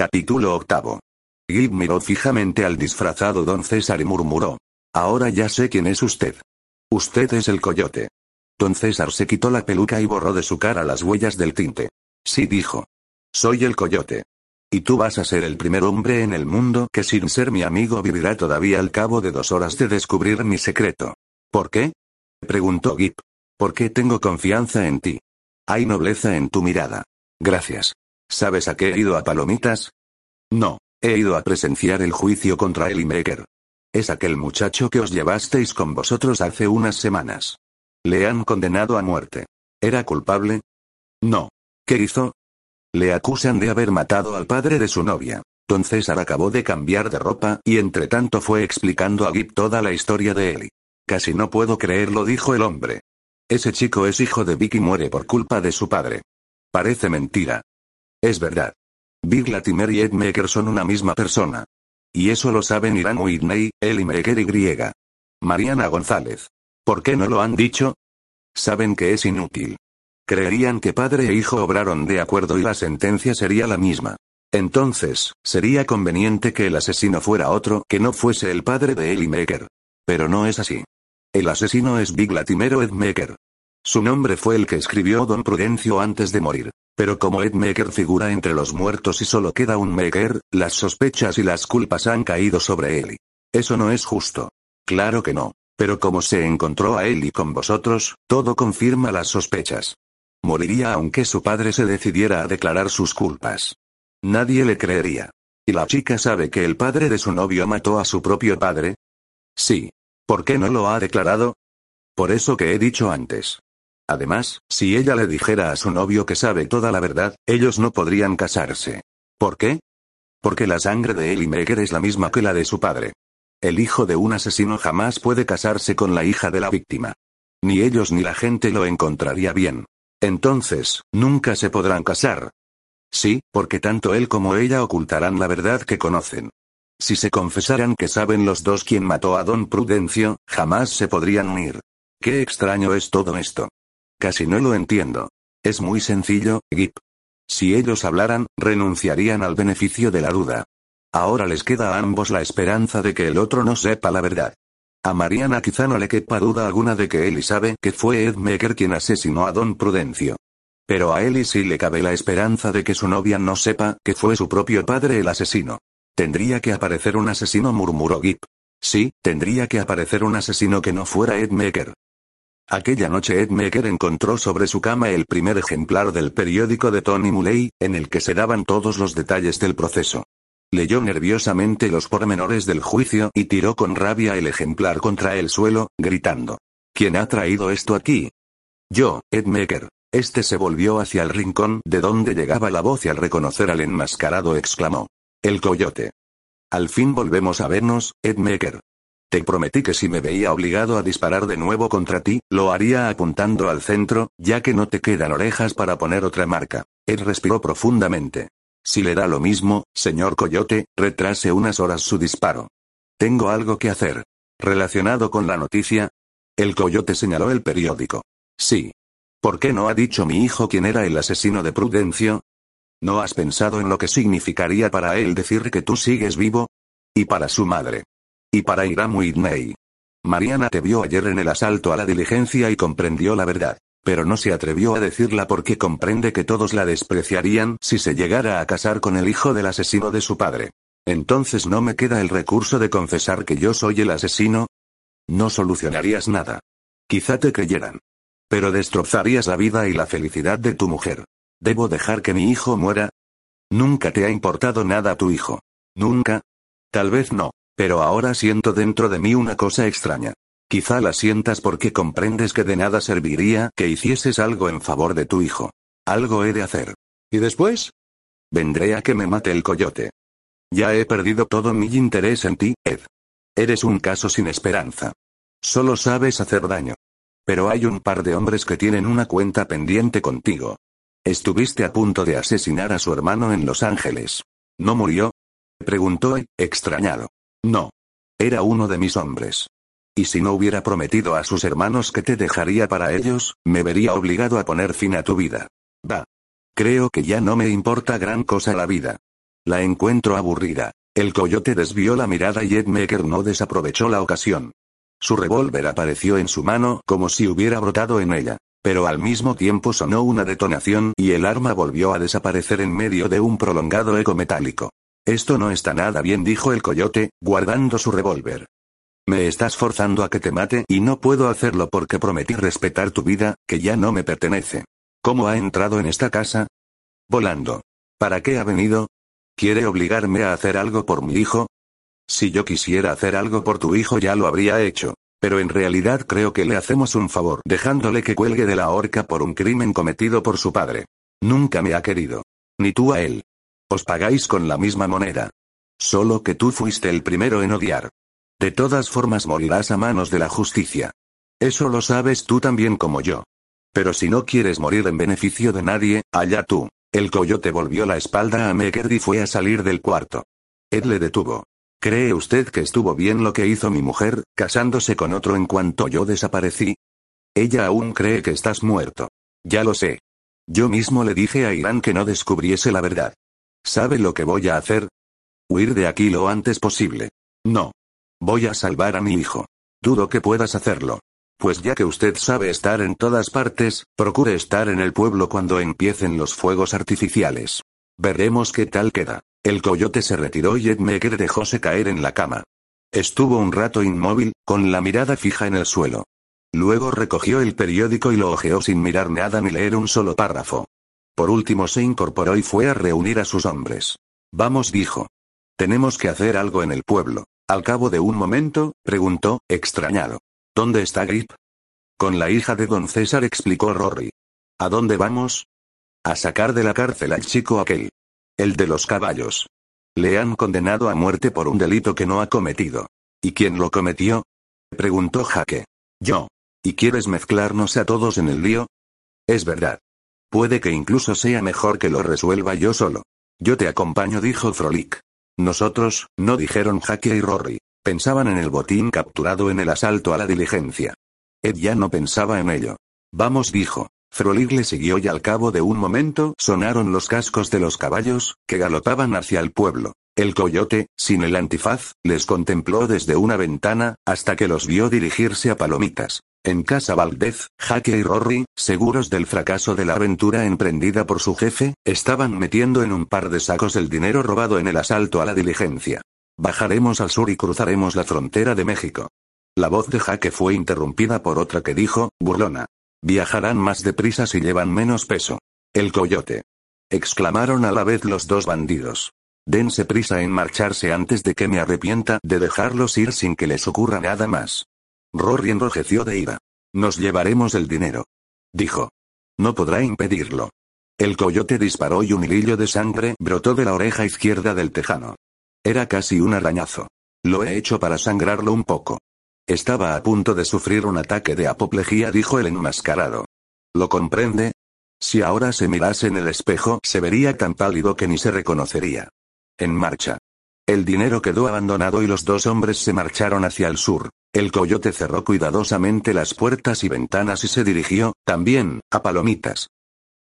Capítulo octavo. Gib miró fijamente al disfrazado don César y murmuró. Ahora ya sé quién es usted. Usted es el coyote. Don César se quitó la peluca y borró de su cara las huellas del tinte. Sí dijo. Soy el coyote. Y tú vas a ser el primer hombre en el mundo que sin ser mi amigo vivirá todavía al cabo de dos horas de descubrir mi secreto. ¿Por qué? preguntó Gip. Porque tengo confianza en ti. Hay nobleza en tu mirada. Gracias. ¿Sabes a qué he ido a Palomitas? No, he ido a presenciar el juicio contra Eli Maker. Es aquel muchacho que os llevasteis con vosotros hace unas semanas. Le han condenado a muerte. ¿Era culpable? No. ¿Qué hizo? Le acusan de haber matado al padre de su novia. Don César acabó de cambiar de ropa y entre tanto fue explicando a Gip toda la historia de Eli. Casi no puedo creerlo, dijo el hombre. Ese chico es hijo de Vicky y muere por culpa de su padre. Parece mentira. Es verdad. Big Latimer y Ed Maker son una misma persona. Y eso lo saben Irán Whitney, Eli Maker y Griega. Mariana González. ¿Por qué no lo han dicho? Saben que es inútil. Creerían que padre e hijo obraron de acuerdo y la sentencia sería la misma. Entonces, sería conveniente que el asesino fuera otro que no fuese el padre de Eli Maker. Pero no es así. El asesino es Big Latimero Ed Maker. Su nombre fue el que escribió Don Prudencio antes de morir. Pero como Ed Maker figura entre los muertos y solo queda un Maker, las sospechas y las culpas han caído sobre Eli. Eso no es justo. Claro que no. Pero como se encontró a Eli con vosotros, todo confirma las sospechas. Moriría aunque su padre se decidiera a declarar sus culpas. Nadie le creería. ¿Y la chica sabe que el padre de su novio mató a su propio padre? Sí. ¿Por qué no lo ha declarado? Por eso que he dicho antes. Además, si ella le dijera a su novio que sabe toda la verdad, ellos no podrían casarse. ¿Por qué? Porque la sangre de Ellie Maker es la misma que la de su padre. El hijo de un asesino jamás puede casarse con la hija de la víctima. Ni ellos ni la gente lo encontraría bien. Entonces, nunca se podrán casar. Sí, porque tanto él como ella ocultarán la verdad que conocen. Si se confesaran que saben los dos quién mató a don Prudencio, jamás se podrían unir. Qué extraño es todo esto. Casi no lo entiendo. Es muy sencillo, Gip. Si ellos hablaran, renunciarían al beneficio de la duda. Ahora les queda a ambos la esperanza de que el otro no sepa la verdad. A Mariana quizá no le quepa duda alguna de que Eli sabe que fue Ed Maker quien asesinó a don Prudencio. Pero a Eli sí le cabe la esperanza de que su novia no sepa que fue su propio padre el asesino. Tendría que aparecer un asesino, murmuró Gip. Sí, tendría que aparecer un asesino que no fuera Ed Maker. Aquella noche Ed Maker encontró sobre su cama el primer ejemplar del periódico de Tony Muley, en el que se daban todos los detalles del proceso. Leyó nerviosamente los pormenores del juicio y tiró con rabia el ejemplar contra el suelo, gritando. ¿Quién ha traído esto aquí? Yo, Ed Maker. Este se volvió hacia el rincón de donde llegaba la voz y al reconocer al enmascarado exclamó. El coyote. Al fin volvemos a vernos, Ed Maker. Te prometí que si me veía obligado a disparar de nuevo contra ti, lo haría apuntando al centro, ya que no te quedan orejas para poner otra marca. Ed respiró profundamente. Si le da lo mismo, señor Coyote, retrase unas horas su disparo. Tengo algo que hacer. ¿Relacionado con la noticia? El Coyote señaló el periódico. Sí. ¿Por qué no ha dicho mi hijo quién era el asesino de Prudencio? ¿No has pensado en lo que significaría para él decir que tú sigues vivo? Y para su madre. Y para Iram Whitney. Mariana te vio ayer en el asalto a la diligencia y comprendió la verdad. Pero no se atrevió a decirla porque comprende que todos la despreciarían si se llegara a casar con el hijo del asesino de su padre. Entonces no me queda el recurso de confesar que yo soy el asesino. No solucionarías nada. Quizá te creyeran. Pero destrozarías la vida y la felicidad de tu mujer. ¿Debo dejar que mi hijo muera? Nunca te ha importado nada tu hijo. Nunca. Tal vez no, pero ahora siento dentro de mí una cosa extraña. Quizá la sientas porque comprendes que de nada serviría que hicieses algo en favor de tu hijo. Algo he de hacer. ¿Y después? Vendré a que me mate el coyote. Ya he perdido todo mi interés en ti, Ed. Eres un caso sin esperanza. Solo sabes hacer daño. Pero hay un par de hombres que tienen una cuenta pendiente contigo. Estuviste a punto de asesinar a su hermano en Los Ángeles. ¿No murió? Preguntó, extrañado. No. Era uno de mis hombres. Y si no hubiera prometido a sus hermanos que te dejaría para ellos, me vería obligado a poner fin a tu vida. Va. Creo que ya no me importa gran cosa la vida. La encuentro aburrida. El coyote desvió la mirada y Ed Meeker no desaprovechó la ocasión. Su revólver apareció en su mano como si hubiera brotado en ella. Pero al mismo tiempo sonó una detonación y el arma volvió a desaparecer en medio de un prolongado eco metálico. Esto no está nada bien, dijo el coyote, guardando su revólver. Me estás forzando a que te mate y no puedo hacerlo porque prometí respetar tu vida, que ya no me pertenece. ¿Cómo ha entrado en esta casa? Volando. ¿Para qué ha venido? ¿Quiere obligarme a hacer algo por mi hijo? Si yo quisiera hacer algo por tu hijo ya lo habría hecho. Pero en realidad creo que le hacemos un favor dejándole que cuelgue de la horca por un crimen cometido por su padre. Nunca me ha querido. Ni tú a él. Os pagáis con la misma moneda. Solo que tú fuiste el primero en odiar. De todas formas morirás a manos de la justicia. Eso lo sabes tú también como yo. Pero si no quieres morir en beneficio de nadie, allá tú. El coyote volvió la espalda a Meckerd y fue a salir del cuarto. Ed le detuvo. ¿Cree usted que estuvo bien lo que hizo mi mujer, casándose con otro en cuanto yo desaparecí? Ella aún cree que estás muerto. Ya lo sé. Yo mismo le dije a Irán que no descubriese la verdad. ¿Sabe lo que voy a hacer? Huir de aquí lo antes posible. No. Voy a salvar a mi hijo. Dudo que puedas hacerlo. Pues ya que usted sabe estar en todas partes, procure estar en el pueblo cuando empiecen los fuegos artificiales. Veremos qué tal queda. El coyote se retiró y Ed Meeker dejóse caer en la cama. Estuvo un rato inmóvil, con la mirada fija en el suelo. Luego recogió el periódico y lo hojeó sin mirar nada ni leer un solo párrafo. Por último se incorporó y fue a reunir a sus hombres. Vamos, dijo. Tenemos que hacer algo en el pueblo. Al cabo de un momento, preguntó, extrañado. ¿Dónde está Grip? Con la hija de don César explicó Rory. ¿A dónde vamos? A sacar de la cárcel al chico aquel. El de los caballos. Le han condenado a muerte por un delito que no ha cometido. ¿Y quién lo cometió? Preguntó Jaque. Yo. ¿Y quieres mezclarnos a todos en el lío? Es verdad. Puede que incluso sea mejor que lo resuelva yo solo. Yo te acompaño, dijo Frolic. Nosotros, no dijeron Jaque y Rory. Pensaban en el botín capturado en el asalto a la diligencia. Ed ya no pensaba en ello. Vamos, dijo. Frolig le siguió y al cabo de un momento sonaron los cascos de los caballos, que galopaban hacia el pueblo. El coyote, sin el antifaz, les contempló desde una ventana, hasta que los vio dirigirse a Palomitas. En casa Valdez, Jaque y Rory, seguros del fracaso de la aventura emprendida por su jefe, estaban metiendo en un par de sacos el dinero robado en el asalto a la diligencia. Bajaremos al sur y cruzaremos la frontera de México. La voz de Jaque fue interrumpida por otra que dijo, burlona. Viajarán más deprisa si llevan menos peso. El coyote. Exclamaron a la vez los dos bandidos. Dense prisa en marcharse antes de que me arrepienta de dejarlos ir sin que les ocurra nada más. Rory enrojeció de ira. Nos llevaremos el dinero. Dijo. No podrá impedirlo. El coyote disparó y un hilillo de sangre brotó de la oreja izquierda del tejano. Era casi un arañazo. Lo he hecho para sangrarlo un poco. Estaba a punto de sufrir un ataque de apoplejía, dijo el enmascarado. ¿Lo comprende? Si ahora se mirase en el espejo, se vería tan pálido que ni se reconocería. En marcha. El dinero quedó abandonado y los dos hombres se marcharon hacia el sur. El coyote cerró cuidadosamente las puertas y ventanas y se dirigió, también, a Palomitas.